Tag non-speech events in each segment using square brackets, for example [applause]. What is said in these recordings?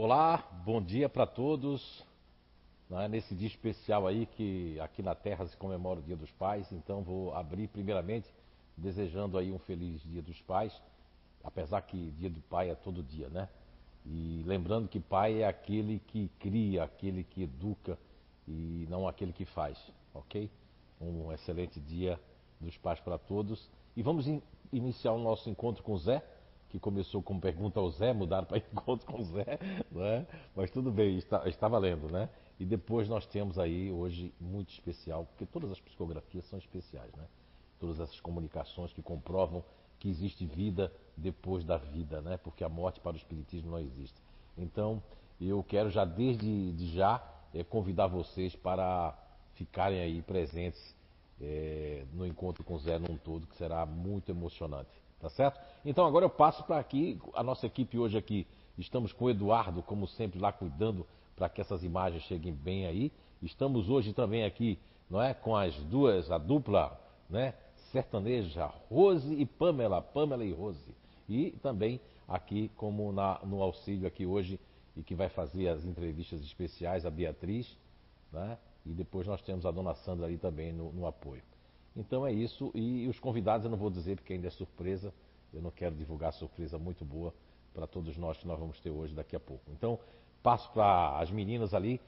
Olá, bom dia para todos. Né, nesse dia especial aí que aqui na Terra se comemora o Dia dos Pais, então vou abrir primeiramente desejando aí um feliz Dia dos Pais, apesar que Dia do Pai é todo dia, né? E lembrando que pai é aquele que cria, aquele que educa e não aquele que faz, ok? Um excelente dia dos pais para todos. E vamos in iniciar o nosso encontro com o Zé que começou com pergunta ao Zé, mudaram para [laughs] encontro com o Zé, não é? mas tudo bem, está, está valendo, né? E depois nós temos aí hoje muito especial, porque todas as psicografias são especiais, né? Todas essas comunicações que comprovam que existe vida depois da vida, né? Porque a morte para o espiritismo não existe. Então, eu quero já desde de já é, convidar vocês para ficarem aí presentes é, no encontro com o Zé num todo, que será muito emocionante. Tá certo? Então agora eu passo para aqui, a nossa equipe hoje aqui, estamos com o Eduardo, como sempre, lá cuidando para que essas imagens cheguem bem aí. Estamos hoje também aqui, não é, com as duas, a dupla, né, sertaneja, Rose e Pamela, Pamela e Rose. E também aqui como na, no auxílio aqui hoje e que vai fazer as entrevistas especiais, a Beatriz, né? E depois nós temos a dona Sandra ali também no, no apoio. Então é isso. E os convidados eu não vou dizer porque ainda é surpresa. Eu não quero divulgar surpresa muito boa para todos nós que nós vamos ter hoje daqui a pouco. Então passo para as meninas ali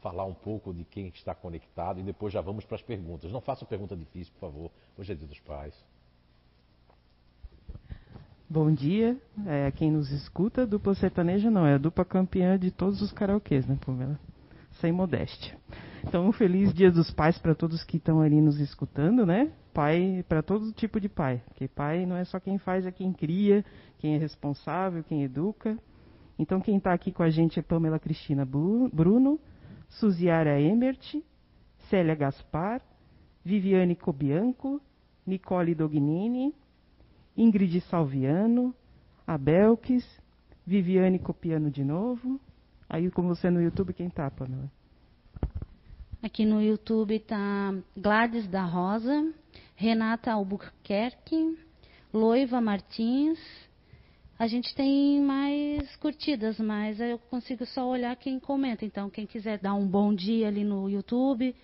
falar um pouco de quem está conectado e depois já vamos para as perguntas. Não façam pergunta difícil, por favor. Hoje é dia dos pais. Bom dia, é, quem nos escuta, dupla sertaneja não, é a dupla campeã de todos os karaokês, né, Pamela? Sem modéstia. Então, um feliz Dia dos Pais para todos que estão ali nos escutando, né? Pai para todo tipo de pai, porque pai não é só quem faz, é quem cria, quem é responsável, quem educa. Então, quem está aqui com a gente é Pamela Cristina Bruno, Suziara Emert, Célia Gaspar, Viviane Cobianco, Nicole Dognini, Ingrid Salviano, Abelques, Viviane Copiano de novo. Aí, com você no YouTube, quem tá, Pamela? Aqui no YouTube tá Gladys da Rosa, Renata Albuquerque, Loiva Martins. A gente tem mais curtidas, mas eu consigo só olhar quem comenta. Então, quem quiser dar um bom dia ali no YouTube,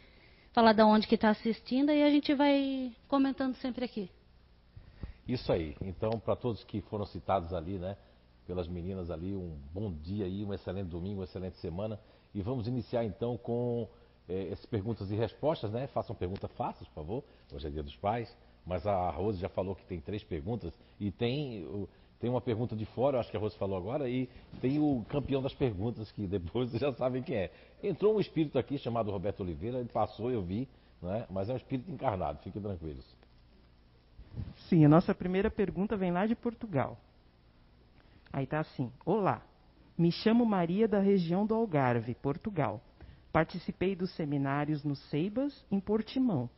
falar de onde que está assistindo, aí a gente vai comentando sempre aqui. Isso aí. Então, para todos que foram citados ali, né, pelas meninas ali, um bom dia aí, um excelente domingo, uma excelente semana. E vamos iniciar então com é, essas perguntas e respostas, né? Façam perguntas fáceis, por favor. Hoje é dia dos pais. Mas a Rose já falou que tem três perguntas. E tem, tem uma pergunta de fora, acho que a Rose falou agora, e tem o campeão das perguntas, que depois vocês [laughs] já sabem quem é. Entrou um espírito aqui chamado Roberto Oliveira, ele passou, eu vi, né? mas é um espírito encarnado, fiquem tranquilos. Sim, a nossa primeira pergunta vem lá de Portugal. Aí tá assim: Olá, me chamo Maria da região do Algarve, Portugal. Participei dos seminários no Ceibas, em Portimão,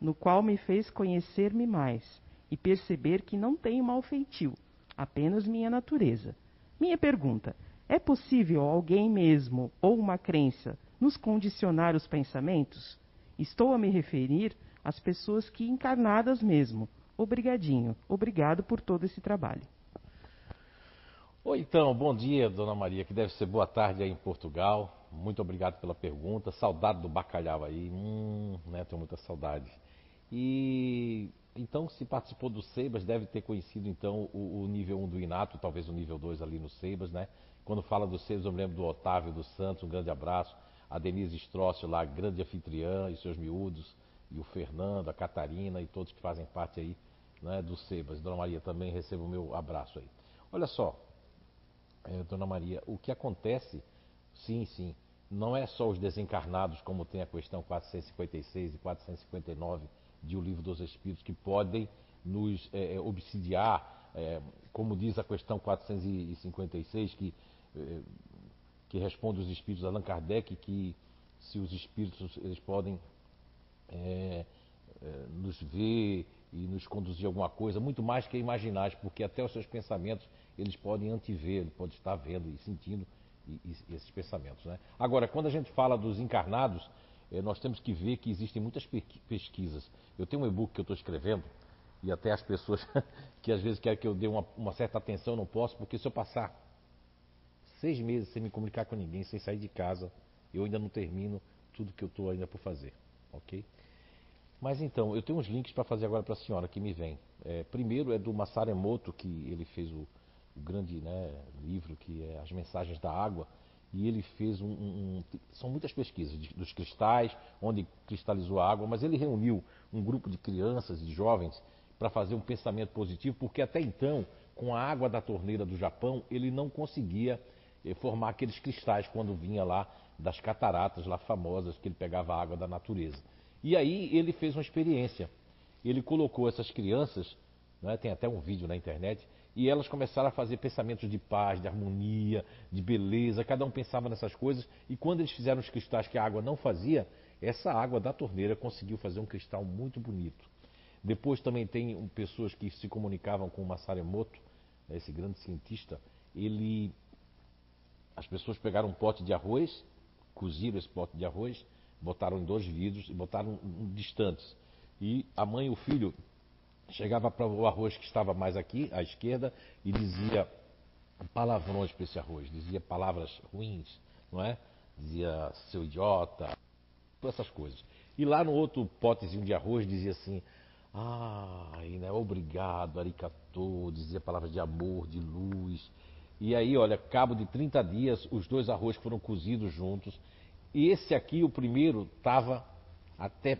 no qual me fez conhecer-me mais e perceber que não tenho mal feitio, apenas minha natureza. Minha pergunta: é possível alguém mesmo ou uma crença nos condicionar os pensamentos? Estou a me referir às pessoas que encarnadas mesmo. Obrigadinho. Obrigado por todo esse trabalho. Oi, então, bom dia, dona Maria, que deve ser boa tarde aí em Portugal. Muito obrigado pela pergunta. Saudade do bacalhau aí. Hum, né? Tenho muita saudade. E então, se participou do Seibas, deve ter conhecido então o, o nível 1 do Inato, talvez o nível 2 ali no Seibas, né? Quando fala do Seibas, eu me lembro do Otávio dos Santos, um grande abraço. A Denise Strócio lá, grande anfitriã e seus miúdos. E o Fernando, a Catarina e todos que fazem parte aí né, do Sebas. Dona Maria também receba o meu abraço aí. Olha só, é, Dona Maria, o que acontece Sim, sim. Não é só os desencarnados, como tem a questão 456 e 459 de O Livro dos Espíritos, que podem nos é, obsidiar, é, como diz a questão 456, que, é, que responde os espíritos Allan Kardec, que se os espíritos eles podem é, nos ver e nos conduzir a alguma coisa, muito mais que imaginar, porque até os seus pensamentos eles podem antever, ele pode estar vendo e sentindo esses pensamentos. Né? Agora, quando a gente fala dos encarnados, eh, nós temos que ver que existem muitas pesquisas. Eu tenho um e-book que eu estou escrevendo, e até as pessoas [laughs] que às vezes querem que eu dê uma, uma certa atenção, não posso, porque se eu passar seis meses sem me comunicar com ninguém, sem sair de casa, eu ainda não termino tudo que eu estou ainda por fazer, ok? Mas então, eu tenho uns links para fazer agora para a senhora que me vem. É, primeiro é do Masaru Emoto, que ele fez o, o grande né, livro que é As Mensagens da Água, e ele fez um, um, são muitas pesquisas de, dos cristais, onde cristalizou a água, mas ele reuniu um grupo de crianças, de jovens, para fazer um pensamento positivo, porque até então, com a água da torneira do Japão, ele não conseguia eh, formar aqueles cristais quando vinha lá das cataratas lá famosas que ele pegava a água da natureza. E aí ele fez uma experiência. Ele colocou essas crianças, né, tem até um vídeo na internet, e elas começaram a fazer pensamentos de paz, de harmonia, de beleza. Cada um pensava nessas coisas. E quando eles fizeram os cristais que a água não fazia, essa água da torneira conseguiu fazer um cristal muito bonito. Depois também tem pessoas que se comunicavam com o Masaru Emoto, né, esse grande cientista. Ele, as pessoas pegaram um pote de arroz, coziram esse pote de arroz, botaram em dois vidros e botaram distantes. E a mãe e o filho chegava para o arroz que estava mais aqui, à esquerda, e dizia palavrões para esse arroz, dizia palavras ruins, não é? Dizia seu idiota, todas essas coisas. E lá no outro potezinho de arroz dizia assim, ah, né, obrigado, aricatou, dizia palavras de amor, de luz. E aí, olha, cabo de 30 dias, os dois arroz foram cozidos juntos e esse aqui, o primeiro, estava até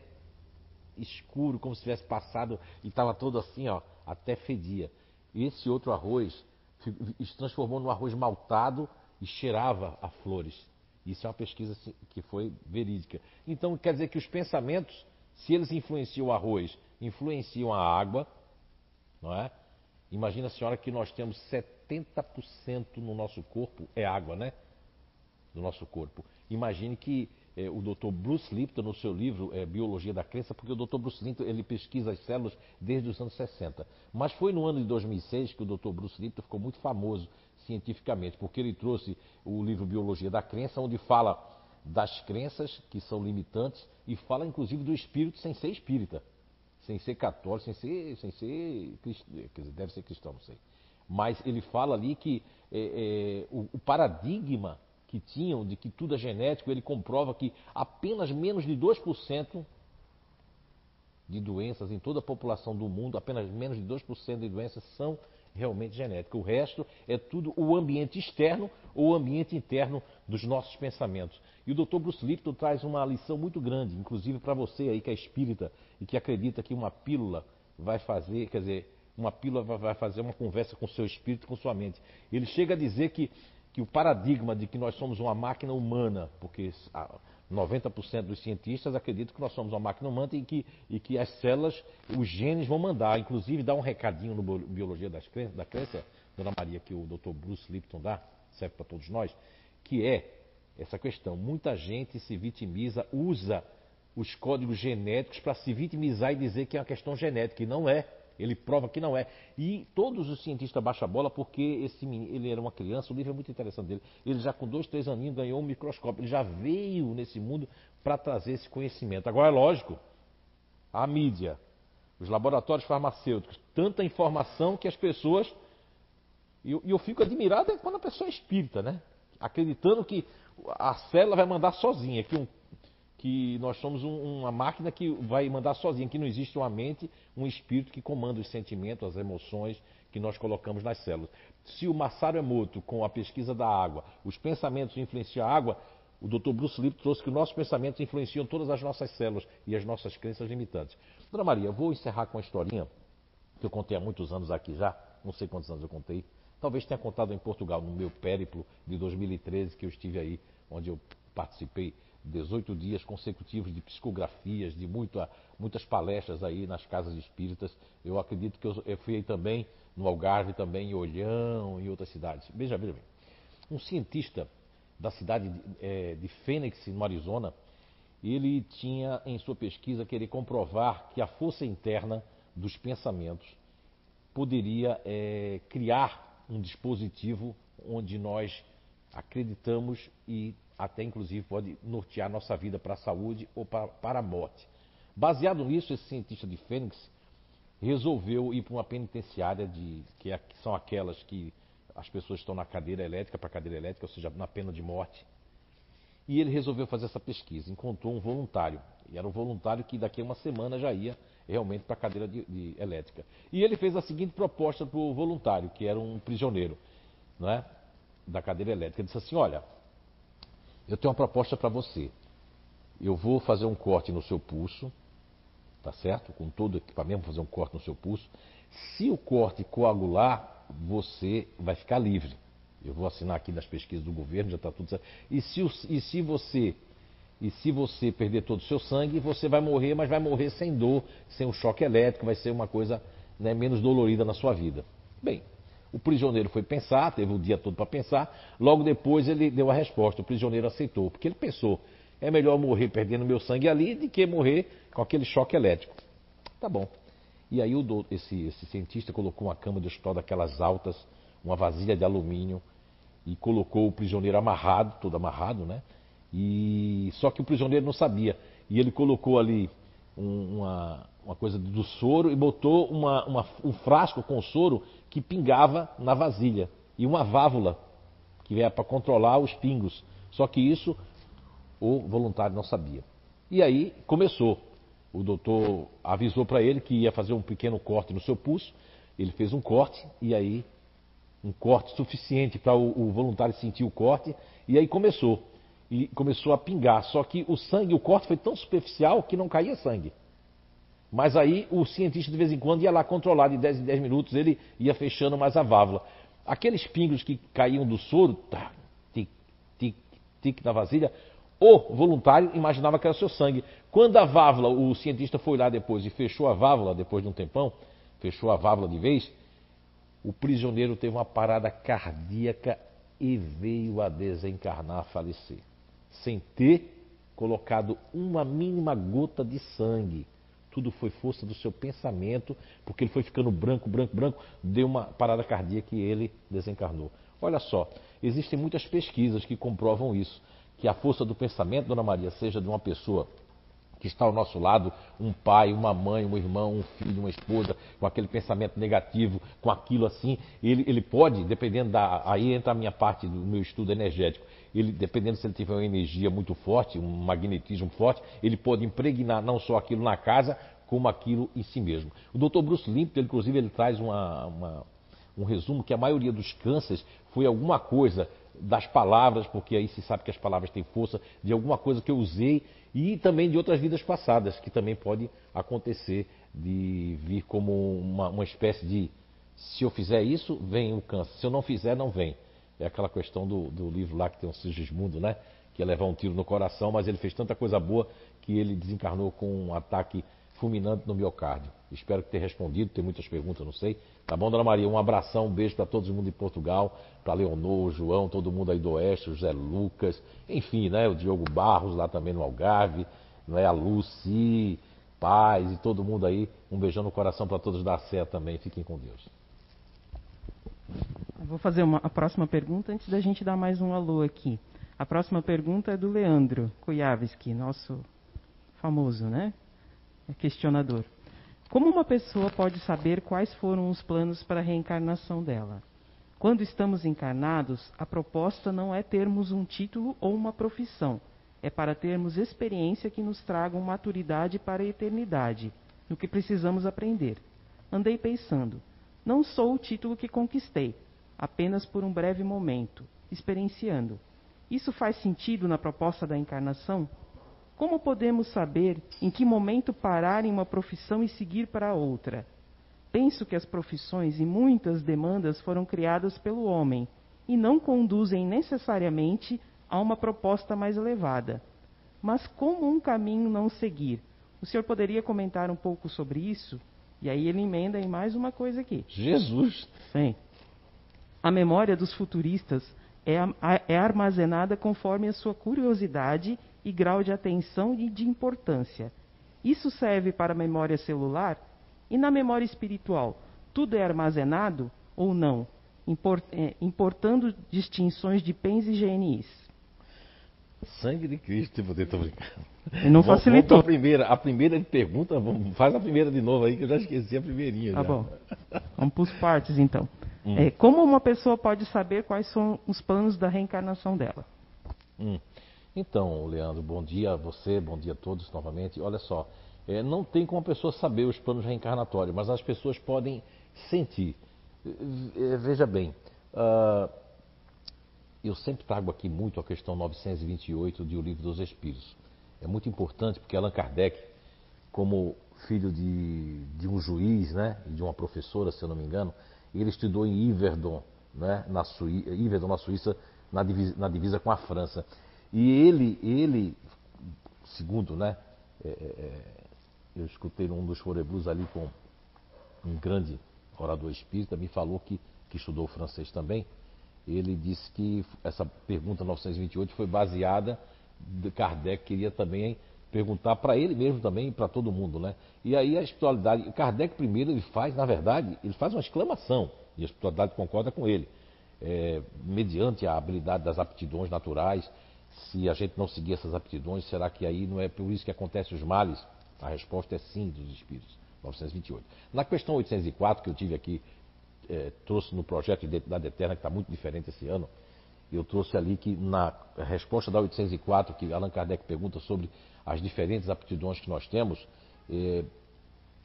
escuro, como se tivesse passado e estava todo assim, ó, até fedia. Esse outro arroz se transformou num arroz maltado e cheirava a flores. Isso é uma pesquisa assim, que foi verídica. Então, quer dizer que os pensamentos, se eles influenciam o arroz, influenciam a água, não é? Imagina senhora que nós temos 70% no nosso corpo é água, né? Do nosso corpo. Imagine que é, o Dr. Bruce Lipton, no seu livro é, Biologia da Crença, porque o Dr. Bruce Lipton ele pesquisa as células desde os anos 60. Mas foi no ano de 2006 que o Dr. Bruce Lipton ficou muito famoso cientificamente, porque ele trouxe o livro Biologia da Crença, onde fala das crenças que são limitantes e fala inclusive do espírito sem ser espírita, sem ser católico, sem ser, sem ser quer dizer, deve ser cristão, não sei. Mas ele fala ali que é, o, o paradigma que tinham de que tudo é genético, ele comprova que apenas menos de 2% de doenças em toda a população do mundo, apenas menos de 2% de doenças são realmente genéticas. O resto é tudo o ambiente externo ou o ambiente interno dos nossos pensamentos. E o Dr. Bruce Lipton traz uma lição muito grande, inclusive para você aí que é espírita e que acredita que uma pílula vai fazer, quer dizer, uma pílula vai fazer uma conversa com o seu espírito, com sua mente. Ele chega a dizer que que o paradigma de que nós somos uma máquina humana, porque 90% dos cientistas acreditam que nós somos uma máquina humana e que, e que as células, os genes vão mandar. Inclusive, dá um recadinho no Biologia das Crenças, da Crença, Dona Maria, que o Dr. Bruce Lipton dá, serve para todos nós, que é essa questão. Muita gente se vitimiza, usa os códigos genéticos para se vitimizar e dizer que é uma questão genética, e não é. Ele prova que não é. E todos os cientistas baixam a bola porque esse menino, ele era uma criança, o livro é muito interessante dele. Ele já com dois, três aninhos ganhou um microscópio. Ele já veio nesse mundo para trazer esse conhecimento. Agora é lógico, a mídia, os laboratórios farmacêuticos, tanta informação que as pessoas. E eu, eu, fico admirado é quando a pessoa é espírita, né? Acreditando que a célula vai mandar sozinha, que um que nós somos um, uma máquina que vai mandar sozinha, que não existe uma mente, um espírito que comanda os sentimentos, as emoções que nós colocamos nas células. Se o Masaru Emoto, com a pesquisa da água, os pensamentos influenciam a água, o Dr. Bruce Lipton trouxe que os nossos pensamentos influenciam todas as nossas células e as nossas crenças limitantes. Dona Maria, eu vou encerrar com uma historinha que eu contei há muitos anos aqui já, não sei quantos anos eu contei. Talvez tenha contado em Portugal, no meu périplo de 2013, que eu estive aí, onde eu participei 18 dias consecutivos de psicografias, de muita, muitas palestras aí nas casas espíritas. Eu acredito que eu, eu fui também no Algarve, também em Olhão, em outras cidades. Veja, veja bem. Um cientista da cidade de, é, de Phoenix, no Arizona, ele tinha em sua pesquisa querer comprovar que a força interna dos pensamentos poderia é, criar um dispositivo onde nós acreditamos e até inclusive pode nortear nossa vida para a saúde ou para, para a morte. Baseado nisso, esse cientista de Fênix resolveu ir para uma penitenciária de que, é, que são aquelas que as pessoas estão na cadeira elétrica para cadeira elétrica, ou seja, na pena de morte. E ele resolveu fazer essa pesquisa, encontrou um voluntário. E era um voluntário que daqui a uma semana já ia realmente para a cadeira de, de elétrica. E ele fez a seguinte proposta para o voluntário, que era um prisioneiro não é, da cadeira elétrica. Ele disse assim: Olha, eu tenho uma proposta para você. Eu vou fazer um corte no seu pulso, tá certo? Com todo o equipamento, vou fazer um corte no seu pulso. Se o corte coagular, você vai ficar livre. Eu vou assinar aqui nas pesquisas do governo, já está tudo certo. E se, e se você e se você perder todo o seu sangue, você vai morrer, mas vai morrer sem dor, sem um choque elétrico, vai ser uma coisa né, menos dolorida na sua vida. Bem, o prisioneiro foi pensar, teve o dia todo para pensar, logo depois ele deu a resposta, o prisioneiro aceitou, porque ele pensou, é melhor morrer perdendo meu sangue ali do que morrer com aquele choque elétrico. Tá bom. E aí o, esse, esse cientista colocou uma cama de hospital daquelas altas, uma vasilha de alumínio, e colocou o prisioneiro amarrado, todo amarrado, né? E só que o prisioneiro não sabia. E ele colocou ali um, uma, uma coisa do soro e botou uma, uma, um frasco com soro que pingava na vasilha e uma válvula que era para controlar os pingos. Só que isso o voluntário não sabia. E aí começou. O doutor avisou para ele que ia fazer um pequeno corte no seu pulso. Ele fez um corte e aí um corte suficiente para o, o voluntário sentir o corte. E aí começou e começou a pingar. Só que o sangue, o corte foi tão superficial que não caía sangue. Mas aí o cientista de vez em quando ia lá controlar, de 10 em 10 minutos ele ia fechando mais a válvula. Aqueles pingos que caíam do soro, tá, tic, tic, tic na vasilha, o voluntário imaginava que era seu sangue. Quando a válvula, o cientista foi lá depois e fechou a válvula, depois de um tempão, fechou a válvula de vez, o prisioneiro teve uma parada cardíaca e veio a desencarnar, a falecer sem ter colocado uma mínima gota de sangue. Tudo foi força do seu pensamento, porque ele foi ficando branco, branco, branco, deu uma parada cardíaca e ele desencarnou. Olha só, existem muitas pesquisas que comprovam isso, que a força do pensamento, Dona Maria, seja de uma pessoa que está ao nosso lado, um pai, uma mãe, um irmão, um filho, uma esposa, com aquele pensamento negativo, com aquilo assim, ele, ele pode, dependendo da. Aí entra a minha parte do meu estudo energético ele, dependendo se ele tiver uma energia muito forte, um magnetismo forte, ele pode impregnar não só aquilo na casa, como aquilo em si mesmo. O Dr. Bruce Limpton, inclusive, ele traz uma, uma, um resumo que a maioria dos cânceres foi alguma coisa das palavras, porque aí se sabe que as palavras têm força, de alguma coisa que eu usei e também de outras vidas passadas, que também pode acontecer de vir como uma, uma espécie de se eu fizer isso, vem o câncer, se eu não fizer, não vem. É aquela questão do, do livro lá que tem o Sigismundo, né? Que ia levar um tiro no coração, mas ele fez tanta coisa boa que ele desencarnou com um ataque fulminante no miocárdio. Espero tenha respondido, tem muitas perguntas, não sei. Tá bom, Dona Maria? Um abração, um beijo para todo mundo em Portugal, para Leonor, João, todo mundo aí do Oeste, o José Lucas, enfim, né? O Diogo Barros lá também no Algarve, não é? A Lucy, Paz e todo mundo aí. Um beijão no coração para todos da Sé também. Fiquem com Deus. Vou fazer uma, a próxima pergunta antes da gente dar mais um alô aqui. A próxima pergunta é do Leandro Kujavski, nosso famoso, né? É questionador. Como uma pessoa pode saber quais foram os planos para a reencarnação dela? Quando estamos encarnados, a proposta não é termos um título ou uma profissão, é para termos experiência que nos tragam maturidade para a eternidade, no que precisamos aprender. Andei pensando, não sou o título que conquistei, apenas por um breve momento, experienciando. Isso faz sentido na proposta da encarnação? Como podemos saber em que momento parar em uma profissão e seguir para outra? Penso que as profissões e muitas demandas foram criadas pelo homem e não conduzem necessariamente a uma proposta mais elevada. Mas como um caminho não seguir? O senhor poderia comentar um pouco sobre isso? E aí ele emenda em mais uma coisa aqui. Jesus! Sim. A memória dos futuristas é, é armazenada conforme a sua curiosidade e grau de atenção e de importância. Isso serve para a memória celular e na memória espiritual. Tudo é armazenado ou não, é, importando distinções de PENs e GNIs. Sangue de Cristo, eu tô brincando. E não facilitou. vamos pra primeira, a primeira pergunta, vamos- faz a primeira de novo aí, que eu já esqueci a primeirinha. Tá já. bom. Vamos para os partes, então. Hum. É, como uma pessoa pode saber quais são os planos da reencarnação dela? Hum. Então, Leandro, bom dia a você, bom dia a todos novamente. Olha só, é, não tem como a pessoa saber os planos reencarnatórios, mas as pessoas podem sentir. É, veja bem, ah, eu sempre trago aqui muito a questão 928 de O Livro dos Espíritos. É muito importante porque Allan Kardec, como filho de, de um juiz né, e de uma professora, se eu não me engano, ele estudou em Yverdon, né, na, Suí Yverdon, na Suíça, na divisa, na divisa com a França. E ele, ele segundo, né, é, é, eu escutei num dos foreblus ali com um grande orador espírita, me falou que, que estudou francês também. Ele disse que essa pergunta 928 foi baseada de Kardec queria também perguntar para ele mesmo também e para todo mundo, né? E aí a espiritualidade, Kardec primeiro ele faz, na verdade, ele faz uma exclamação e a espiritualidade concorda com ele, É, mediante a habilidade das aptidões naturais. Se a gente não seguir essas aptidões, será que aí não é por isso que acontecem os males? A resposta é sim dos espíritos. 928. Na questão 804 que eu tive aqui é, trouxe no projeto de Identidade Eterna, que está muito diferente esse ano, eu trouxe ali que na resposta da 804, que Allan Kardec pergunta sobre as diferentes aptidões que nós temos, é,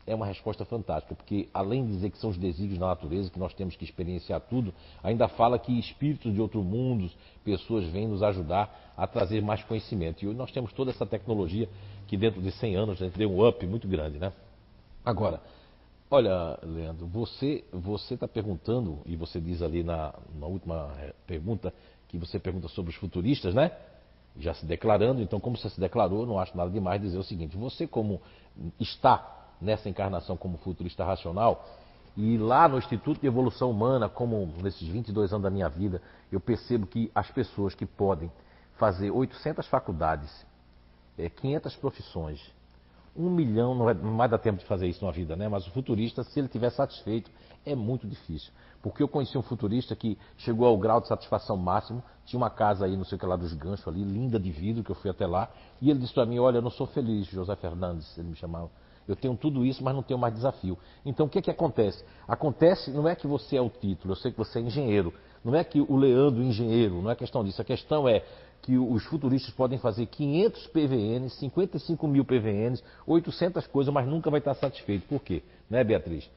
é uma resposta fantástica, porque além de dizer que são os desígnios da natureza, que nós temos que experienciar tudo, ainda fala que espíritos de outros mundos, pessoas vêm nos ajudar a trazer mais conhecimento. E nós temos toda essa tecnologia que dentro de 100 anos a gente deu um up muito grande, né? Agora, olha, Leandro, você você está perguntando, e você diz ali na, na última eh, pergunta, que você pergunta sobre os futuristas, né? Já se declarando, então como você se declarou, não acho nada demais dizer o seguinte, você como está nessa encarnação como futurista racional, e lá no Instituto de Evolução Humana, como nesses 22 anos da minha vida, eu percebo que as pessoas que podem fazer 800 faculdades, eh, 500 profissões, um milhão não, é, não vai tempo de fazer isso numa vida, né? Mas o futurista, se ele estiver satisfeito, é muito difícil. Porque eu conheci um futurista que chegou ao grau de satisfação máximo, tinha uma casa aí, não sei o que lá dos ganchos ali, linda de vidro, que eu fui até lá, e ele disse para mim, olha, eu não sou feliz, José Fernandes, ele me chamava. Eu tenho tudo isso, mas não tenho mais desafio. Então o que, que acontece? Acontece, não é que você é o título, eu sei que você é engenheiro. Não é que o Leandro engenheiro, não é questão disso. A questão é que os futuristas podem fazer 500 PVNs, 55 mil PVNs, 800 coisas, mas nunca vai estar satisfeito. Por quê? Né, Beatriz?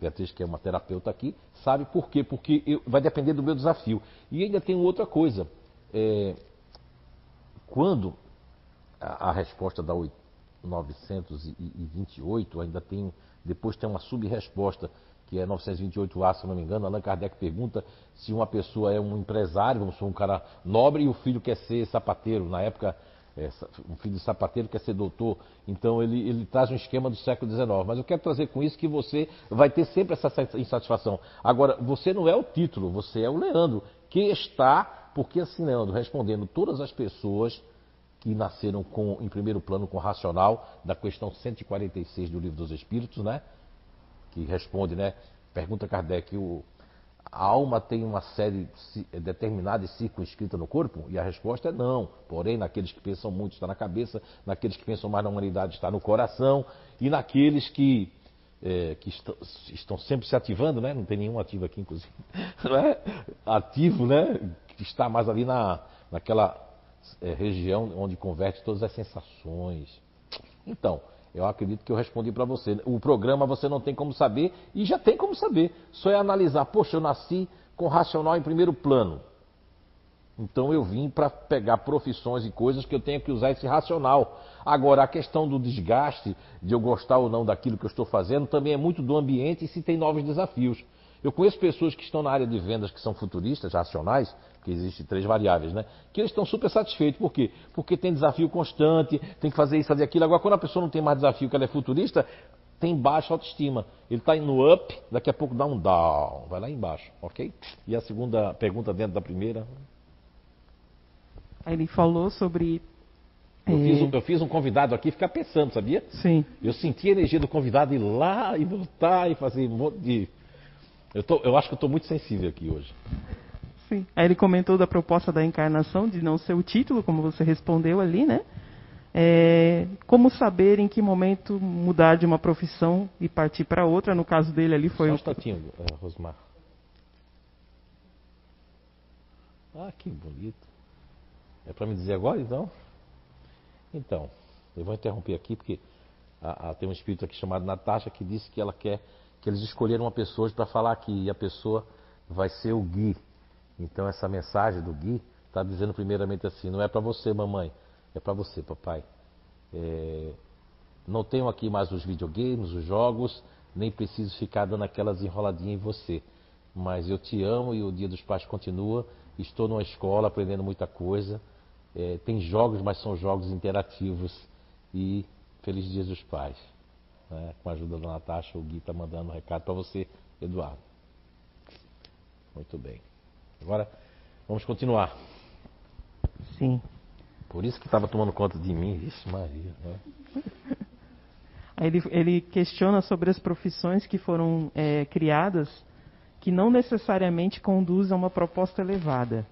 Beatriz, que é uma terapeuta aqui, sabe por quê? Porque eu- vai depender do meu desafio. E ainda tem outra coisa. É, quando a, a resposta da 928 ainda tem, depois tem uma sub-resposta, que é 928A, se não me engano, Allan Kardec pergunta se uma pessoa é um empresário, vamos supor, um cara nobre, e o filho quer ser sapateiro. Na época, é, um filho de sapateiro quer ser doutor. Então ele, ele traz um esquema do século XIX. Mas eu quero trazer com isso que você vai ter sempre essa sa- insatisfação. Agora, você não é o título, você é o Leandro, que está, porque assim, Leandro, respondendo todas as pessoas que nasceram com, em primeiro plano com o racional da questão 146 do Livro dos Espíritos, né? Que responde, né? Pergunta Kardec, o, a alma tem uma série ci- determinada e circunscrita no corpo? E a resposta é não. Porém, naqueles que pensam muito está na cabeça, naqueles que pensam mais na humanidade está no coração, e naqueles que, é, que estão, estão sempre se ativando, né? Não tem nenhum ativo aqui, inclusive. [laughs] Não é? Ativo, né? Que está mais ali na, naquela é, região onde converte todas as sensações. Então, eu acredito que eu respondi para você. O programa você não tem como saber e já tem como saber. Só é analisar. Poxa, eu nasci com racional em primeiro plano. Então eu vim para pegar profissões e coisas que eu tenho que usar esse racional. Agora, a questão do desgaste, de eu gostar ou não daquilo que eu estou fazendo, também é muito do ambiente e se tem novos desafios. Eu conheço pessoas que estão na área de vendas que são futuristas, racionais, que existem três variáveis, né? Que eles estão super satisfeitos. Por quê? Porque tem desafio constante, tem que fazer isso, fazer aquilo. Agora, quando a pessoa não tem mais desafio, que ela é futurista, tem baixa autoestima. Ele está indo up, daqui a pouco dá um down, vai lá embaixo, ok? E a segunda pergunta dentro da primeira. Aí ele falou sobre. Eu, fiz, um- eu fiz um convidado aqui ficar pensando, sabia? Sim. Eu senti a energia do convidado ir lá e voltar e fazer um monte de. Eu, tô, eu acho que eu estou muito sensível aqui hoje. Sim. Aí ele comentou da proposta da encarnação, de não ser o título, como você respondeu ali, né? É, como saber em que momento mudar de uma profissão e partir para outra? No caso dele ali foi. Só um instantinho, é, Rosmar. Ah, que bonito. É para me dizer agora, então? Então, eu vou interromper aqui porque a, a, tem um espírito aqui chamado Natasha que disse que ela quer que eles escolheram uma pessoa para falar aqui e a pessoa vai ser o Gui. Então essa mensagem do Gui está dizendo primeiramente assim, não é para você, mamãe, é para você, papai. É, não tenho aqui mais os videogames, os jogos, nem preciso ficar dando aquelas enroladinhas em você. Mas eu te amo e o Dia dos Pais continua. Estou numa escola aprendendo muita coisa. É, tem jogos, mas são jogos interativos. E Feliz Dia dos Pais. Né? Com a ajuda da Natasha, o Gui está mandando um recado para você, Eduardo. Muito bem. Agora, vamos continuar. Sim. Por isso que estava tomando conta de mim. Ixi, Maria. Né? [laughs] Ele, ele, questiona sobre as profissões que foram é, criadas que não necessariamente conduzem a uma proposta elevada.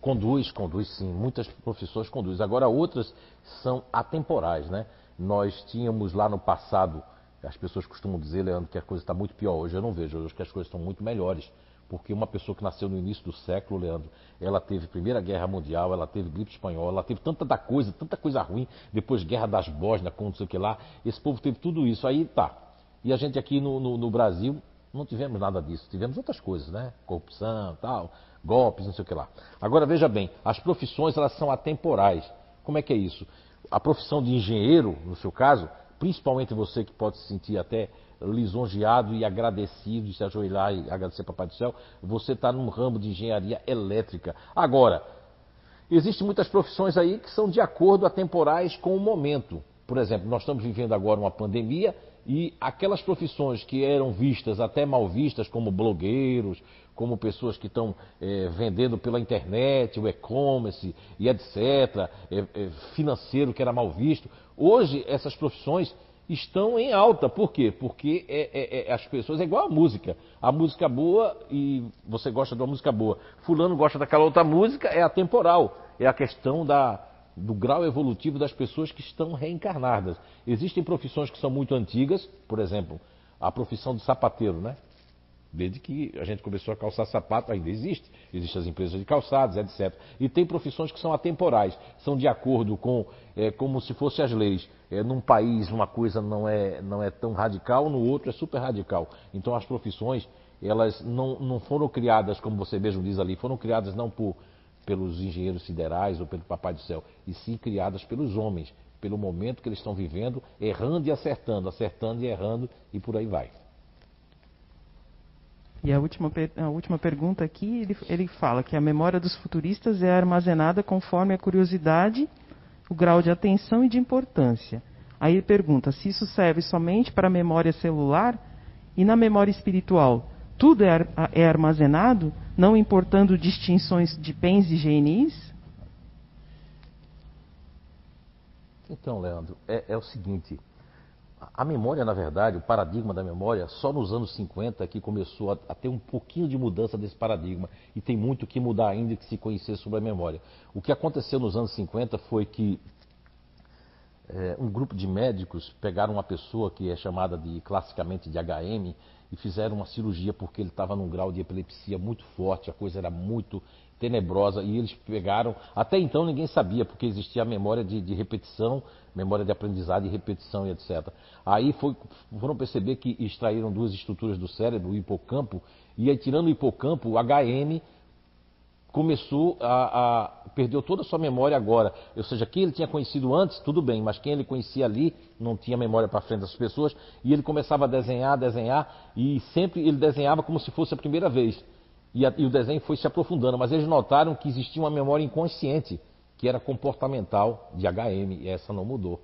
Conduz, conduz sim. Muitas profissões conduzem. Agora, outras são atemporais, né? Nós tínhamos lá no passado, as pessoas costumam dizer, Leandro, que a coisa está muito pior. Hoje eu não vejo, hoje que as coisas estão muito melhores. Porque uma pessoa que nasceu no início do século, Leandro, ela teve Primeira Guerra Mundial, ela teve gripe espanhola, ela teve tanta da coisa, tanta coisa ruim, depois Guerra das Bósnias, com não sei o que lá. Esse povo teve tudo isso. Aí tá. E a gente aqui no, no, no Brasil não tivemos nada disso. Tivemos outras coisas, né? Corrupção, tal, golpes, não sei o que lá. Agora veja bem, as profissões elas são atemporais. Como é que é isso? A profissão de engenheiro, no seu caso, principalmente você que pode se sentir até lisonjeado e agradecido de se ajoelhar e agradecer Papai do Céu, você está num ramo de engenharia elétrica. Agora, existem muitas profissões aí que são de acordo a temporais com o momento. Por exemplo, nós estamos vivendo agora uma pandemia e aquelas profissões que eram vistas, até mal vistas, como blogueiros, como pessoas que estão é, vendendo pela internet, o e-commerce e etc., é, é, financeiro que era mal visto, hoje essas profissões estão em alta. Por quê? Porque é, é, é, as pessoas é igual a música. A música boa e você gosta de uma música boa. Fulano gosta daquela outra música, é atemporal. É a questão da, do grau evolutivo das pessoas que estão reencarnadas. Existem profissões que são muito antigas, por exemplo, a profissão de sapateiro, né? Desde que a gente começou a calçar sapato, ainda existe. Existem as empresas de calçados, etc. E tem profissões que são atemporais, são de acordo com, é, como se fossem as leis. É, num país uma coisa não é, não é tão radical, no outro é super radical. Então as profissões, elas não, não foram criadas, como você mesmo diz ali, foram criadas não por, pelos engenheiros siderais ou pelo Papai do Céu, e sim criadas pelos homens, pelo momento que eles estão vivendo, errando e acertando, acertando e errando, e por aí vai. E a última, a última pergunta aqui, ele, ele fala que a memória dos futuristas é armazenada conforme a curiosidade, o grau de atenção e de importância. Aí ele pergunta se isso serve somente para a memória celular e na memória espiritual. Tudo é, é armazenado, não importando distinções de pens e genis? Então, Leandro, é, é o seguinte: a memória, na verdade, o paradigma da memória, só nos anos 50 que começou a, a, ter um pouquinho de mudança desse paradigma. E tem muito que mudar ainda que se conhecer sobre a memória. O que aconteceu nos anos 50 foi que é, um grupo de médicos pegaram uma pessoa que é chamada de classicamente de HM e fizeram uma cirurgia porque ele estava num grau de epilepsia muito forte, a coisa era muito tenebrosa e eles pegaram. Até então ninguém sabia, porque existia a memória de, de repetição, memória de aprendizado e repetição e etc. Aí foi, foram perceber que extraíram duas estruturas do cérebro, o hipocampo, e aí tirando o hipocampo, o HM começou a, a perdeu toda a sua memória agora. Ou seja, quem ele tinha conhecido antes, tudo bem, mas quem ele conhecia ali não tinha memória para frente das pessoas, e ele começava a desenhar, desenhar, e sempre ele desenhava como se fosse a primeira vez. E, a, e, o desenho foi se aprofundando, mas eles notaram que existia uma memória inconsciente, que era comportamental de HM, e essa não mudou.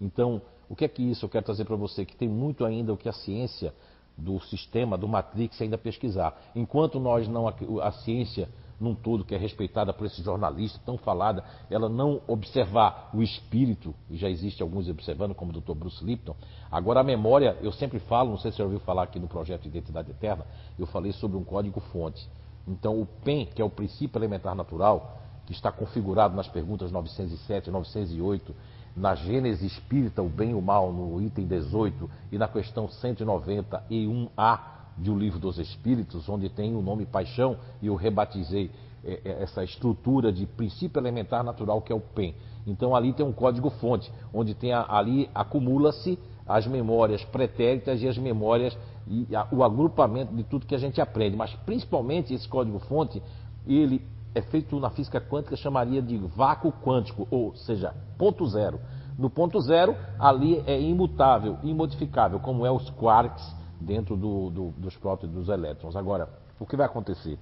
Então, o que é que isso eu quero trazer para você? Que tem muito ainda o que a ciência do sistema, do Matrix, ainda pesquisar. Enquanto nós não, a ciência num todo que é respeitada por esse jornalista tão falada, ela não observar o espírito, e já existe alguns observando, como o Dr. Bruce Lipton. Agora a memória, eu sempre falo, não sei se você ouviu falar aqui no projeto Identidade Eterna, eu falei sobre um código fonte. Então, o PEN, que é o princípio elementar natural, que está configurado nas perguntas 907 e 908, na Gênese Espírita, o bem e o mal, no item 18, e na questão 190 e 1A de O Livro dos Espíritos, onde tem o nome paixão, e eu rebatizei é, é, essa estrutura de princípio elementar natural que é o PEN. Então ali tem um código-fonte, onde tem ali acumula-se as memórias pretéritas e as memórias e o agrupamento de tudo que a gente aprende. Mas principalmente esse código-fonte, ele é feito na física quântica, chamaria de vácuo quântico, ou seja, ponto zero. No ponto zero, ali é imutável, imodificável, como é os quarks dentro do, do, dos prótons dos elétrons. Agora, o que vai acontecer?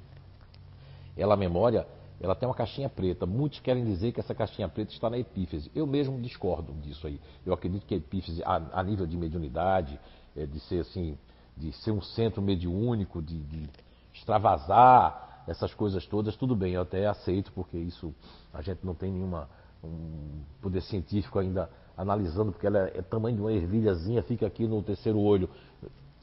Ela, a memória, ela tem uma caixinha preta. Muitos querem dizer que essa caixinha preta está na epífise. Eu mesmo discordo disso aí. Eu acredito que a epífise, a, a nível de mediunidade, é, de ser assim, de ser um centro mediúnico, de, de extravasar essas coisas todas, tudo bem, eu até aceito, porque isso a gente não tem nenhuma um poder científico ainda analisando, porque ela é, é tamanho de uma ervilhazinha, fica aqui no terceiro olho,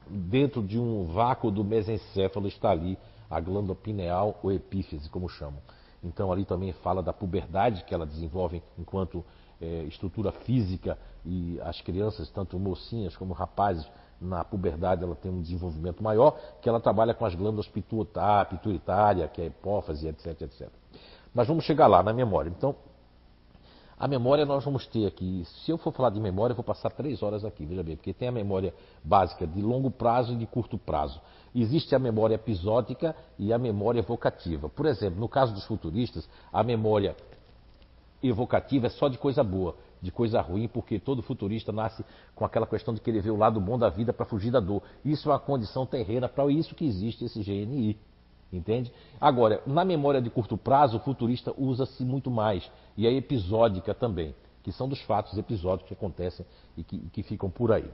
dentro de um vácuo do mesencéfalo está ali a glândula pineal ou epífise, como chamam. Então ali também fala da puberdade que ela desenvolve enquanto é, estrutura física e as crianças, tanto mocinhas como rapazes, na puberdade ela tem um desenvolvimento maior, que ela trabalha com as glândulas pituitária, que é a hipófise, etc, etc. Mas vamos chegar lá na memória. Então, a memória nós vamos ter aqui, se eu for falar de memória, eu vou passar três horas aqui, veja bem, porque tem a memória básica de longo prazo e de curto prazo. Existe a memória episódica e a memória evocativa. Por exemplo, no caso dos futuristas, a memória evocativa é só de coisa boa, de coisa ruim, porque todo futurista nasce com aquela questão de querer ver o lado bom da vida para fugir da dor. Isso é uma condição terrena para isso que existe esse GNI. Entende? Agora, na memória de curto prazo, o futurista usa-se muito mais. E a episódica também, que são dos fatos episódicos que acontecem e que, que ficam por aí.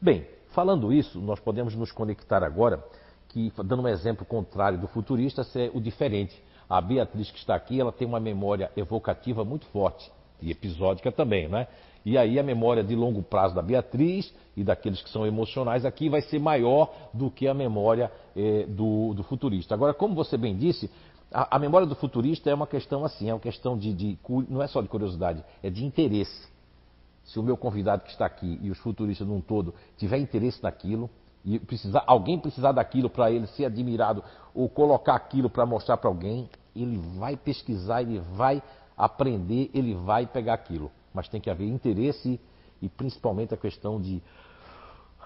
Bem, falando isso, nós podemos nos conectar agora, que dando um exemplo contrário do futurista, é o diferente. A Beatriz que está aqui, ela tem uma memória evocativa muito forte e episódica também, né? E aí a memória de longo prazo da Beatriz e daqueles que são emocionais aqui vai ser maior do que a memória eh, do, do, futurista. Agora, como você bem disse, a, a, memória do futurista é uma questão assim, é uma questão de, de, não é só de curiosidade, é de interesse. Se o meu convidado que está aqui e os futuristas num todo tiver interesse naquilo, e precisar, alguém precisar daquilo para ele ser admirado, ou colocar aquilo para mostrar para alguém, ele vai pesquisar, ele vai aprender, ele vai pegar aquilo mas tem que haver interesse e principalmente a questão de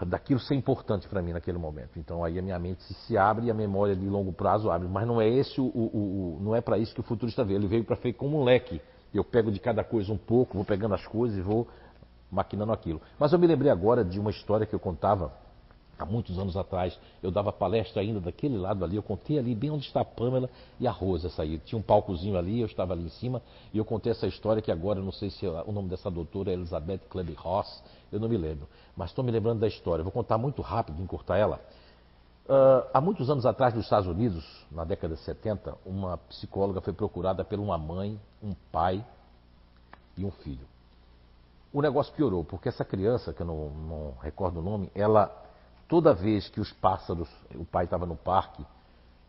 daquilo ser importante para mim naquele momento. Então aí a minha mente se abre e a memória de longo prazo abre. Mas não é esse o, o, o não é para isso que o futurista veio. Ele veio para feito como um leque. Eu pego de cada coisa um pouco, vou pegando as coisas e vou maquinando aquilo. Mas eu me lembrei agora de uma história que eu contava há muitos anos atrás, eu dava palestra ainda daquele lado ali, eu contei ali bem onde está a Pamela e a Rosa sair. Tinha um palcozinho ali, eu estava ali em cima, e eu contei essa história que agora, não sei se o nome dessa doutora é Elizabeth Kleber Ross, eu não me lembro. Mas estou me lembrando da história, vou contar muito rápido, encurtar ela. Uh, há muitos anos atrás, nos Estados Unidos, na década de 70, uma psicóloga foi procurada por uma mãe, um pai e um filho. O negócio piorou, porque essa criança, que eu não, não recordo o nome, ela Toda vez que os pássaros, o pai estava no parque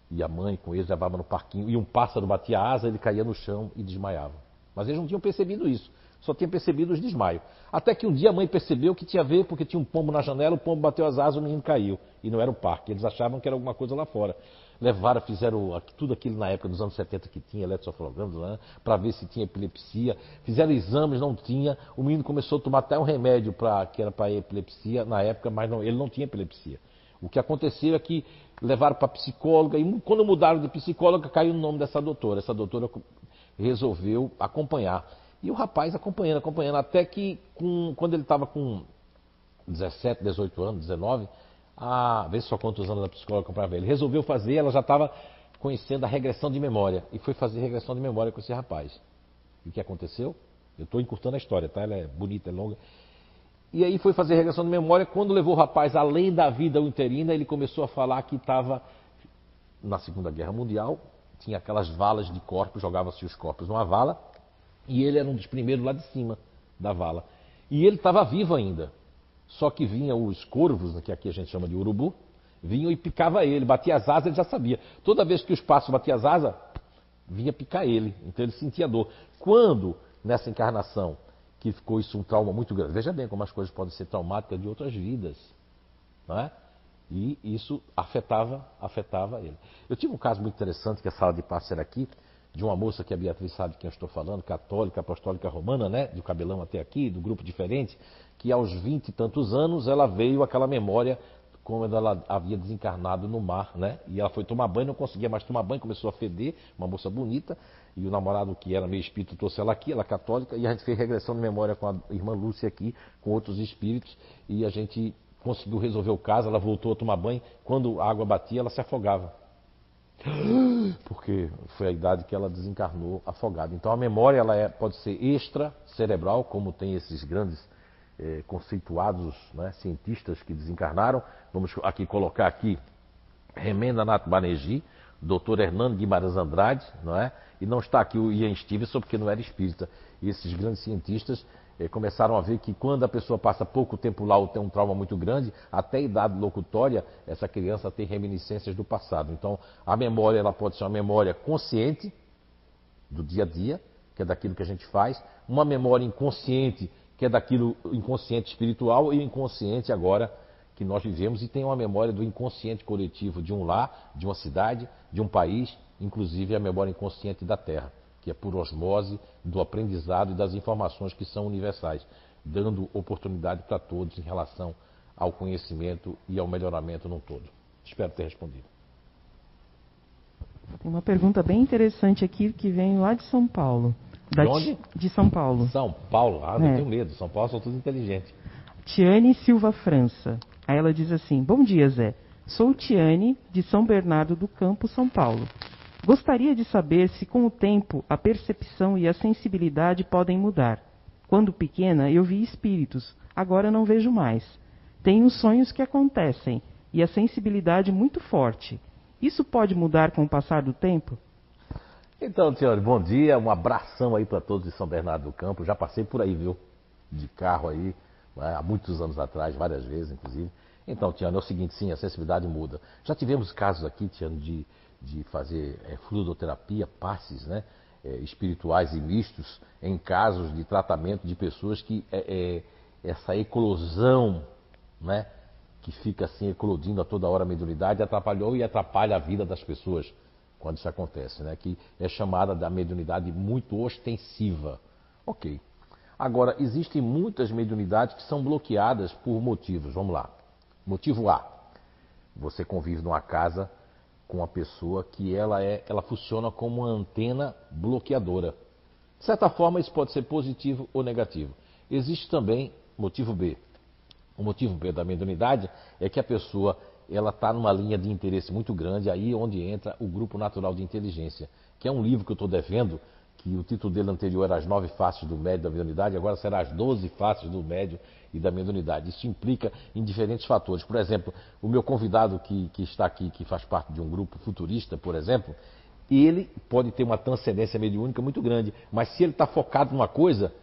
e a mãe com eles levava no parquinho, e um pássaro batia a asa, ele caía no chão e desmaiava. Mas eles não tinham percebido isso, só tinham percebido os desmaios. Até que um dia a mãe percebeu que tinha a ver porque tinha um pombo na janela, o pombo bateu as asas, o menino caiu. E não era o parque, eles achavam que era alguma coisa lá fora levaram, fizeram tudo aquilo na época, nos anos 70 que tinha eletroflograma, né, para ver se tinha epilepsia. Fizeram exames, não tinha. O menino começou a tomar até um remédio pra, que era para epilepsia na época, mas não, ele não tinha epilepsia. O que aconteceu é que levaram para psicóloga, e quando mudaram de psicóloga, caiu o nome dessa doutora. Essa doutora resolveu acompanhar. E o rapaz acompanhando, acompanhando, até que com, quando ele estava com 17, 18 anos, 19, ah, vê só quantos anos a psicóloga comprava ele. Resolveu fazer, ela já estava conhecendo a regressão de memória. E foi fazer regressão de memória com esse rapaz. E o que aconteceu? Eu estou encurtando a história, tá? Ela é bonita, é longa. E aí foi fazer regressão de memória. Quando levou o rapaz além da vida uterina, ele começou a falar que estava na Segunda Guerra Mundial. Tinha aquelas valas de corpos, jogava-se os corpos numa vala. E ele era um dos primeiros lá de cima da vala. E ele estava vivo ainda. Só que vinha os corvos, que aqui a gente chama de urubu, vinham e picava ele, batia as asas, ele já sabia. Toda vez que os passos batiam as asas, vinha picar ele, então ele sentia dor. Quando, nessa encarnação, que ficou isso um trauma muito grande, veja bem como as coisas podem ser traumáticas de outras vidas, não é? E isso afetava, afetava ele. Eu tive um caso muito interessante, que a sala de passe era aqui, de uma moça que a Beatriz sabe quem eu estou falando, católica, apostólica romana, né? De cabelão até aqui, do grupo diferente, que aos vinte e tantos anos ela veio aquela memória como ela havia desencarnado no mar, né? E ela foi tomar banho, não conseguia mais tomar banho, começou a feder, uma moça bonita, e o namorado que era meio espírito trouxe ela aqui, ela católica, e a gente fez regressão de memória com a irmã Lúcia aqui, com outros espíritos, e a gente conseguiu resolver o caso, ela voltou a tomar banho, quando a água batia, ela se afogava. [gasps] Porque foi a idade que ela desencarnou afogada. Então a memória ela é, pode ser extra cerebral, como tem esses grandes eh, conceituados né, cientistas que desencarnaram. Vamos aqui colocar aqui Remenda Nath Banerjee, Dr. Hernando Guimarães Andrade, não é? E não está aqui o Ian Stevenson porque não era espírita. E esses grandes cientistas eh, começaram a ver que quando a pessoa passa pouco tempo lá ou tem um trauma muito grande, até a idade locutória, essa criança tem reminiscências do passado. Então, a memória ela pode ser uma memória consciente do dia a dia, que é daquilo que a gente faz, uma memória inconsciente, que é daquilo inconsciente espiritual, e inconsciente agora que nós vivemos, e tem uma memória do inconsciente coletivo de um lar, de uma cidade, de um país, inclusive a memória inconsciente da Terra que é por osmose do aprendizado e das informações que são universais, dando oportunidade para todos em relação ao conhecimento e ao melhoramento num todo. Espero ter respondido. Tem uma pergunta bem interessante aqui que vem lá de São Paulo. De onde? De São Paulo. São Paulo? Ah, não é. tenho medo. São Paulo são todos inteligentes. Tiane Silva França. Aí ela diz assim: Bom dia, Zé. Sou Tiane, de São Bernardo do Campo, São Paulo. Gostaria de saber se, com o tempo, a percepção e a sensibilidade podem mudar. Quando pequena, eu vi espíritos, agora não vejo mais. Tenho sonhos que acontecem e a sensibilidade muito forte. Isso pode mudar com o passar do tempo? Então, Tiane, bom dia, um abração aí para todos de São Bernardo do Campo. Já passei por aí, viu? De carro aí, né? há muitos anos atrás, várias vezes, inclusive. Então, Tiane, é o seguinte, sim, a sensibilidade muda. Já tivemos casos aqui, Tiane, de de fazer é, fluidoterapia, passes né, é, espirituais e mistos em casos de tratamento de pessoas que é, essa eclosão né, que fica assim eclodindo a toda hora a mediunidade atrapalhou e atrapalha a vida das pessoas quando isso acontece, né, que é chamada da mediunidade muito ostensiva. Ok. Agora, existem muitas mediunidades que são bloqueadas por motivos. Vamos lá. Motivo A. Você convive numa casa com a pessoa que ela é, ela funciona como uma antena bloqueadora. De certa forma, isso pode ser positivo ou negativo. Existe também motivo B. O motivo B da mediunidade é que a pessoa ela está numa linha de interesse muito grande, aí onde entra o Grupo Natural de Inteligência, que é um livro que eu estou devendo, que o título dele anterior era As Nove Faces do Médio da Mediunidade, agora será As Doze Faces do Médio e da mediunidade. Isso implica em diferentes fatores. Por exemplo, o meu convidado que, que está aqui, que faz parte de um grupo futurista, por exemplo, ele pode ter uma transcendência mediúnica muito grande, mas se ele está focado numa coisa,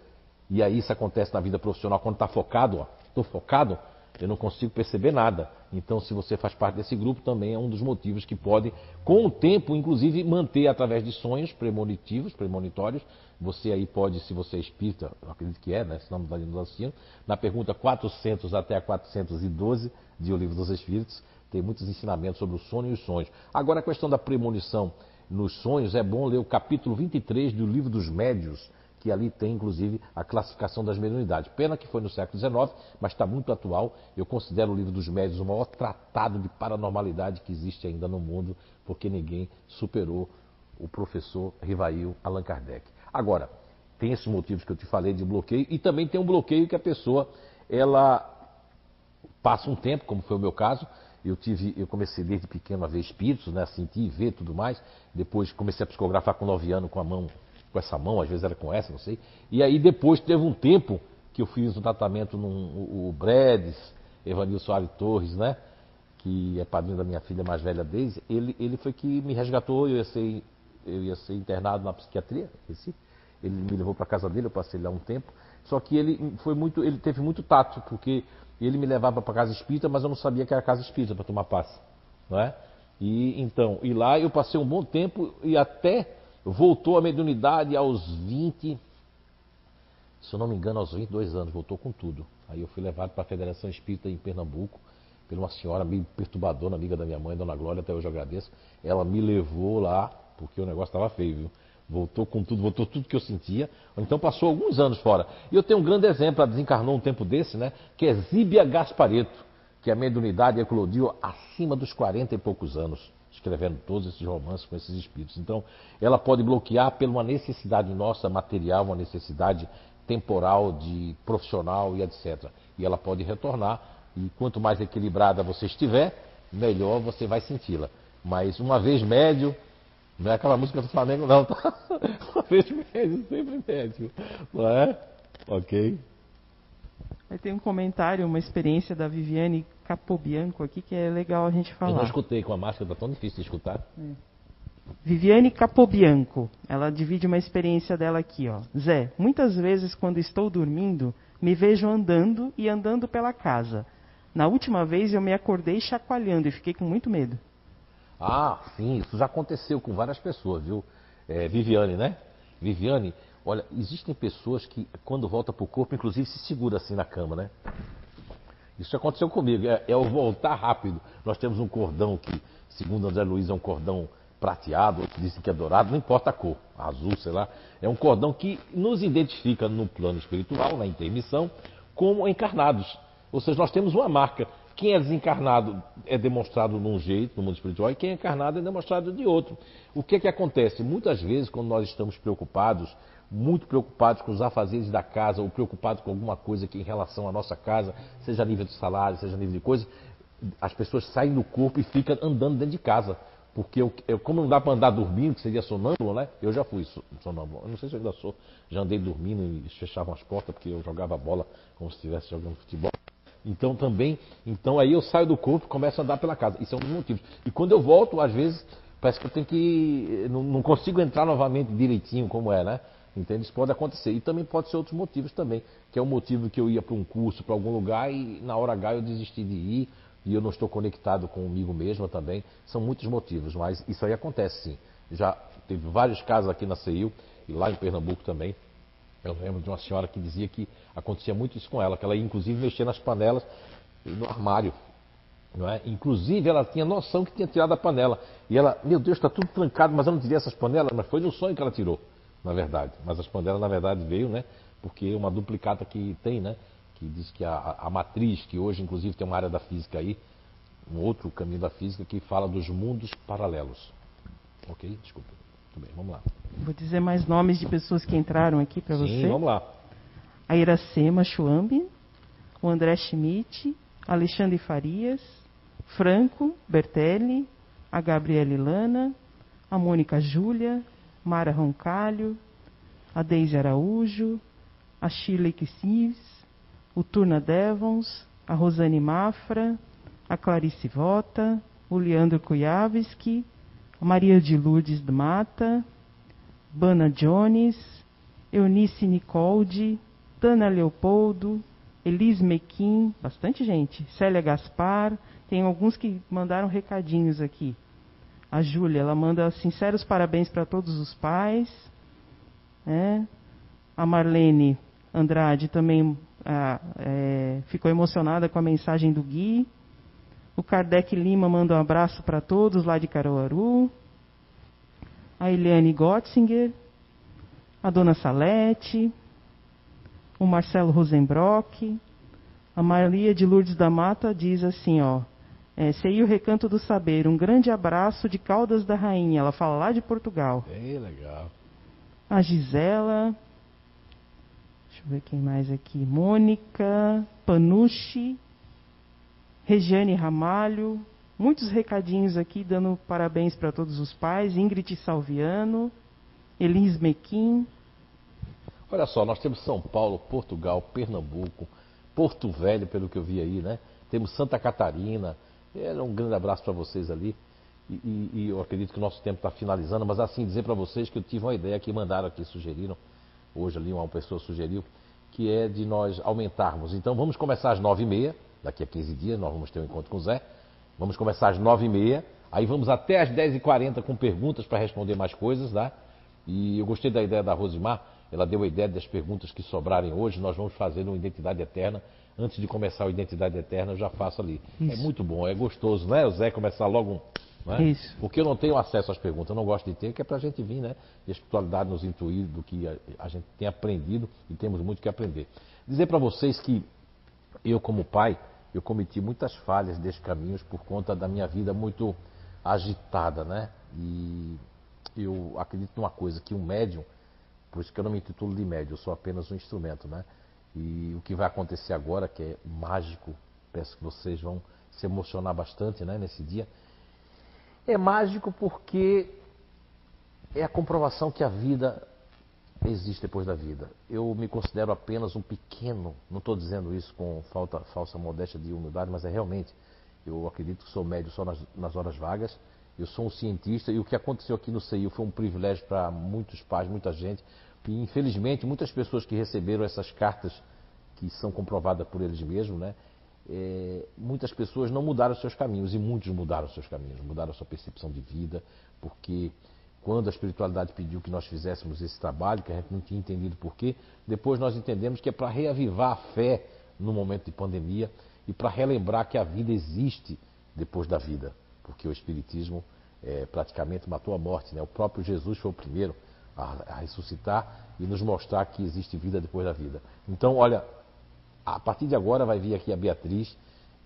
e aí isso acontece na vida profissional, quando está focado, estou focado, eu não consigo perceber nada. Então, se você faz parte desse grupo, também é um dos motivos que pode, com o tempo, inclusive, manter através de sonhos premonitivos, premonitórios. Você aí pode, se você é espírita, eu acredito que é, né? Senão não nos assistindo, na pergunta 400 até a 412 de O Livro dos Espíritos, tem muitos ensinamentos sobre o sono e os sonhos. Agora, a questão da premonição nos sonhos, é bom ler o capítulo 23 do Livro dos Médios, que ali tem inclusive a classificação das mediunidades. Pena que foi no século XIX, mas está muito atual. Eu considero o livro dos médios o maior tratado de paranormalidade que existe ainda no mundo, porque ninguém superou o professor Rivail Allan Kardec. Agora, tem esses motivos que eu te falei de bloqueio e também tem um bloqueio que a pessoa ela passa um tempo, como foi o meu caso, eu tive, eu comecei desde pequeno a ver espíritos, né, sentir, ver tudo mais. Depois comecei a psicografar com nove anos com a mão com essa mão, às vezes era com essa, não sei. E aí depois teve um tempo que eu fiz um tratamento no o Bredes, Evanil Soares Torres, né? Que é padrinho da minha filha mais velha Deise, ele, ele foi que me resgatou, eu ia ser, eu ia ser internado na psiquiatria, esse. Ele me levou para casa dele, eu passei lá um tempo. Só que ele foi muito, ele teve muito tato, porque ele me levava para casa espírita, mas eu não sabia que era casa espírita para tomar passe. não é? E então, e lá eu passei um bom tempo e até voltou a mediunidade aos 20, se eu não me engano, aos 22 anos, voltou com tudo. Aí eu fui levado para a Federação Espírita em Pernambuco, por uma senhora meio perturbadora, amiga da minha mãe, Dona Glória, até hoje eu agradeço. Ela me levou lá, porque o negócio estava feio, viu? Voltou com tudo, voltou tudo que eu sentia. Então passou alguns anos fora. E eu tenho um grande exemplo, ela desencarnou um tempo desse, né? Que é Zíbia Gaspareto, que a mediunidade eclodiu acima dos 40 e poucos anos, escrevendo todos esses romances com esses espíritos. Então, ela pode bloquear por uma necessidade nossa material, uma necessidade temporal, de profissional e etc. E ela pode retornar, e quanto mais equilibrada você estiver, melhor você vai senti-la. Mas uma vez médio, não é aquela música do Flamengo, não, tá? [laughs] Uma vez médio, sempre médio, não é? Ok. Aí tem um comentário, uma experiência da Viviane Capobianco aqui que é legal a gente falar. Eu não escutei, com a máscara tá tão difícil de escutar. É. Viviane Capobianco, ela divide uma experiência dela aqui, ó. Zé, muitas vezes quando estou dormindo, me vejo andando e andando pela casa. Na última vez eu me acordei chacoalhando e fiquei com muito medo. Ah, sim, isso já aconteceu com várias pessoas, viu? É, Viviane, né? Viviane, olha, existem pessoas que quando volta para o corpo, inclusive se segura assim na cama, né? Isso aconteceu comigo, é, é o voltar rápido. Nós temos um cordão que, segundo André Luiz, é um cordão prateado, outros dizem que é dourado, não importa a cor, azul, sei lá. É um cordão que nos identifica no plano espiritual, na intermissão, como encarnados. Ou seja, nós temos uma marca. Quem é desencarnado é demonstrado de um jeito no mundo espiritual e quem é encarnado é demonstrado de outro. O que é que acontece? Muitas vezes, quando nós estamos preocupados, muito preocupados com os afazeres da casa ou preocupados com alguma coisa que em relação à nossa casa, seja a nível de salário, seja a nível de coisa, as pessoas saem do corpo e ficam andando dentro de casa. Porque eu, eu, como não dá para andar dormindo, que seria sonâmbulo, né? Eu já fui sonâmbulo. Eu não sei se eu ainda sou. Já andei dormindo e fechavam as portas porque eu jogava bola como se estivesse jogando futebol. Então também, então aí eu saio do corpo e começo a andar pela casa. Isso é um dos motivos. E quando eu volto, às vezes, parece que eu tenho que. Não, não consigo entrar novamente direitinho como é, né? Entende? Isso pode acontecer. E também pode ser outros motivos também. Que é o motivo que eu ia para um curso, para algum lugar, e na hora H eu desisti de ir, e eu não estou conectado comigo mesmo também. São muitos motivos, mas isso aí acontece sim. Já teve vários casos aqui na CEIU e lá em Pernambuco também. Eu lembro de uma senhora que dizia que acontecia muito isso com ela, que ela ia inclusive mexer nas panelas no armário. Não é? Inclusive ela tinha noção que tinha tirado a panela. E ela, meu Deus, está tudo trancado, mas eu não tirei essas panelas, mas foi no sonho que ela tirou, na verdade. Mas as panelas, na verdade, veio, né? Porque uma duplicata que tem, né? que diz que a, a matriz, que hoje inclusive tem uma área da física aí, um outro caminho da física que fala dos mundos paralelos. Ok? Desculpa. Tudo bem, vamos lá. Vou dizer mais nomes de pessoas que entraram aqui para você. Sim, vamos lá. A Iracema Schwambi, o André Schmidt, Alexandre Farias, Franco Bertelli, a Gabriele Lana, a Mônica Júlia, Mara Roncalho, a Deise Araújo, a Shirley Kissives, o Turna Devons, a Rosane Mafra, a Clarice Vota, o Leandro Kujavski, a Maria de Lourdes de Mata, Bana Jones, Eunice Nicoldi, Dana Leopoldo, Elis Mequim, bastante gente, Célia Gaspar, tem alguns que mandaram recadinhos aqui. A Júlia, ela manda sinceros parabéns para todos os pais. Né? A Marlene Andrade também ah, é, ficou emocionada com a mensagem do Gui. O Kardec Lima manda um abraço para todos lá de Caruaru. A Eliane Gotzinger. A Dona Salete. O Marcelo Rosenbrock. A Maria de Lourdes da Mata diz assim, ó. É, o Recanto do Saber, um grande abraço de Caldas da Rainha. Ela fala lá de Portugal. Bem legal. A Gisela, Deixa eu ver quem mais aqui. Mônica, Panucci, Regiane Ramalho. Muitos recadinhos aqui dando parabéns para todos os pais. Ingrid Salviano, Elis Mequim. Olha só, nós temos São Paulo, Portugal, Pernambuco, Porto Velho, pelo que eu vi aí, né? Temos Santa Catarina. Era um grande abraço para vocês ali. E, e, e, eu acredito que o nosso tempo está finalizando, mas assim dizer para vocês que eu tive uma ideia que mandaram aqui, sugeriram hoje ali uma pessoa sugeriu, que é de nós aumentarmos. Então vamos começar às nove e meia, daqui a 15 dias nós vamos ter um encontro com o Zé, Vamos começar às 9h30, aí vamos até às 10h40 com perguntas para responder mais coisas, tá? E eu gostei da ideia da Rosimar, ela deu a ideia das perguntas que sobrarem hoje, nós vamos fazer no Identidade Eterna. Antes de começar o Identidade Eterna, eu já faço ali. É Isso. É muito bom, é gostoso, né, o Zé? Começar logo um. Né? Isso. Porque eu não tenho acesso às perguntas, eu não gosto de ter, que é para a gente vir, né? E a espiritualidade nos intuir do que a, a gente tem aprendido e temos muito que aprender. Dizer para vocês que eu, como pai, eu cometi muitas falhas desses caminhos por conta da minha vida muito agitada, né? E eu acredito numa coisa, que um médium, por isso que eu não me intitulo de médium, eu sou apenas um instrumento, né? E o que vai acontecer agora, que é mágico, peço que vocês vão se emocionar bastante, né, nesse dia. É mágico porque é a comprovação que a vida existe depois da vida. Eu me considero apenas um pequeno, não estou dizendo isso com falta, falsa modéstia de humildade, mas é realmente. Eu acredito que sou médio só nas, nas horas vagas. Eu sou um cientista e o que aconteceu aqui no CEIU foi um privilégio para muitos pais, muita gente. Infelizmente muitas pessoas que receberam essas cartas que são comprovadas por eles mesmos, né? É, muitas pessoas não mudaram seus caminhos e muitos mudaram seus caminhos, mudaram sua percepção de vida, porque quando a espiritualidade pediu que nós fizéssemos esse trabalho, que a gente não tinha entendido porquê, depois nós entendemos que é para reavivar a fé no momento de pandemia e para relembrar que a vida existe depois da vida, porque o Espiritismo é, praticamente matou a morte. Né? O próprio Jesus foi o primeiro a ressuscitar e nos mostrar que existe vida depois da vida. Então, olha, a partir de agora vai vir aqui a Beatriz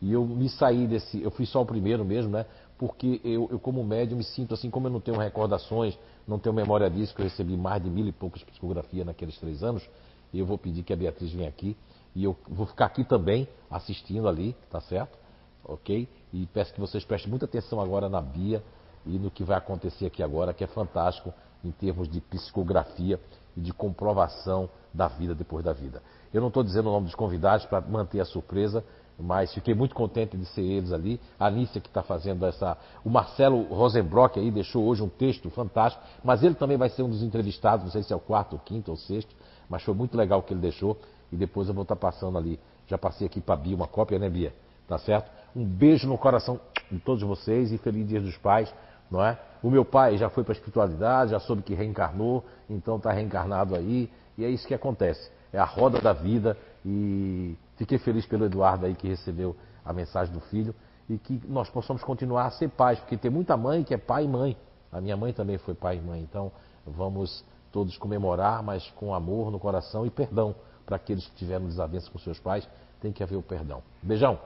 e eu me saí desse, eu fui só o primeiro mesmo, né? Porque eu, eu como médium me sinto assim, como eu não tenho recordações, não tenho memória disso, que eu recebi mais de mil e poucas psicografias naqueles três anos, eu vou pedir que a Beatriz venha aqui e eu vou ficar aqui também assistindo ali, tá certo? Ok? E peço que vocês prestem muita atenção agora na Bia e no que vai acontecer aqui agora, que é fantástico em termos de psicografia e de comprovação da vida depois da vida. Eu não estou dizendo o nome dos convidados para manter a surpresa, mas fiquei muito contente de ser eles ali. A Anícia que está fazendo essa. O Marcelo Rosenbrock aí deixou hoje um texto fantástico, mas ele também vai ser um dos entrevistados, não sei se é o quarto, o quinto ou sexto, mas foi muito legal o que ele deixou. E depois eu vou estar tá passando ali. Já passei aqui para a Bia uma cópia, né, Bia? Tá certo? Um beijo no coração de todos vocês e feliz Dia dos Pais, não é? O meu pai já foi para a espiritualidade, já soube que reencarnou, então está reencarnado aí, e é isso que acontece é a roda da vida e fiquei feliz pelo Eduardo aí que recebeu a mensagem do filho e que nós possamos continuar a ser pais, porque tem muita mãe que é pai e mãe. A minha mãe também foi pai e mãe, então vamos todos comemorar, mas com amor no coração e perdão para aqueles que tiveram desavença com seus pais, tem que haver o perdão. Beijão.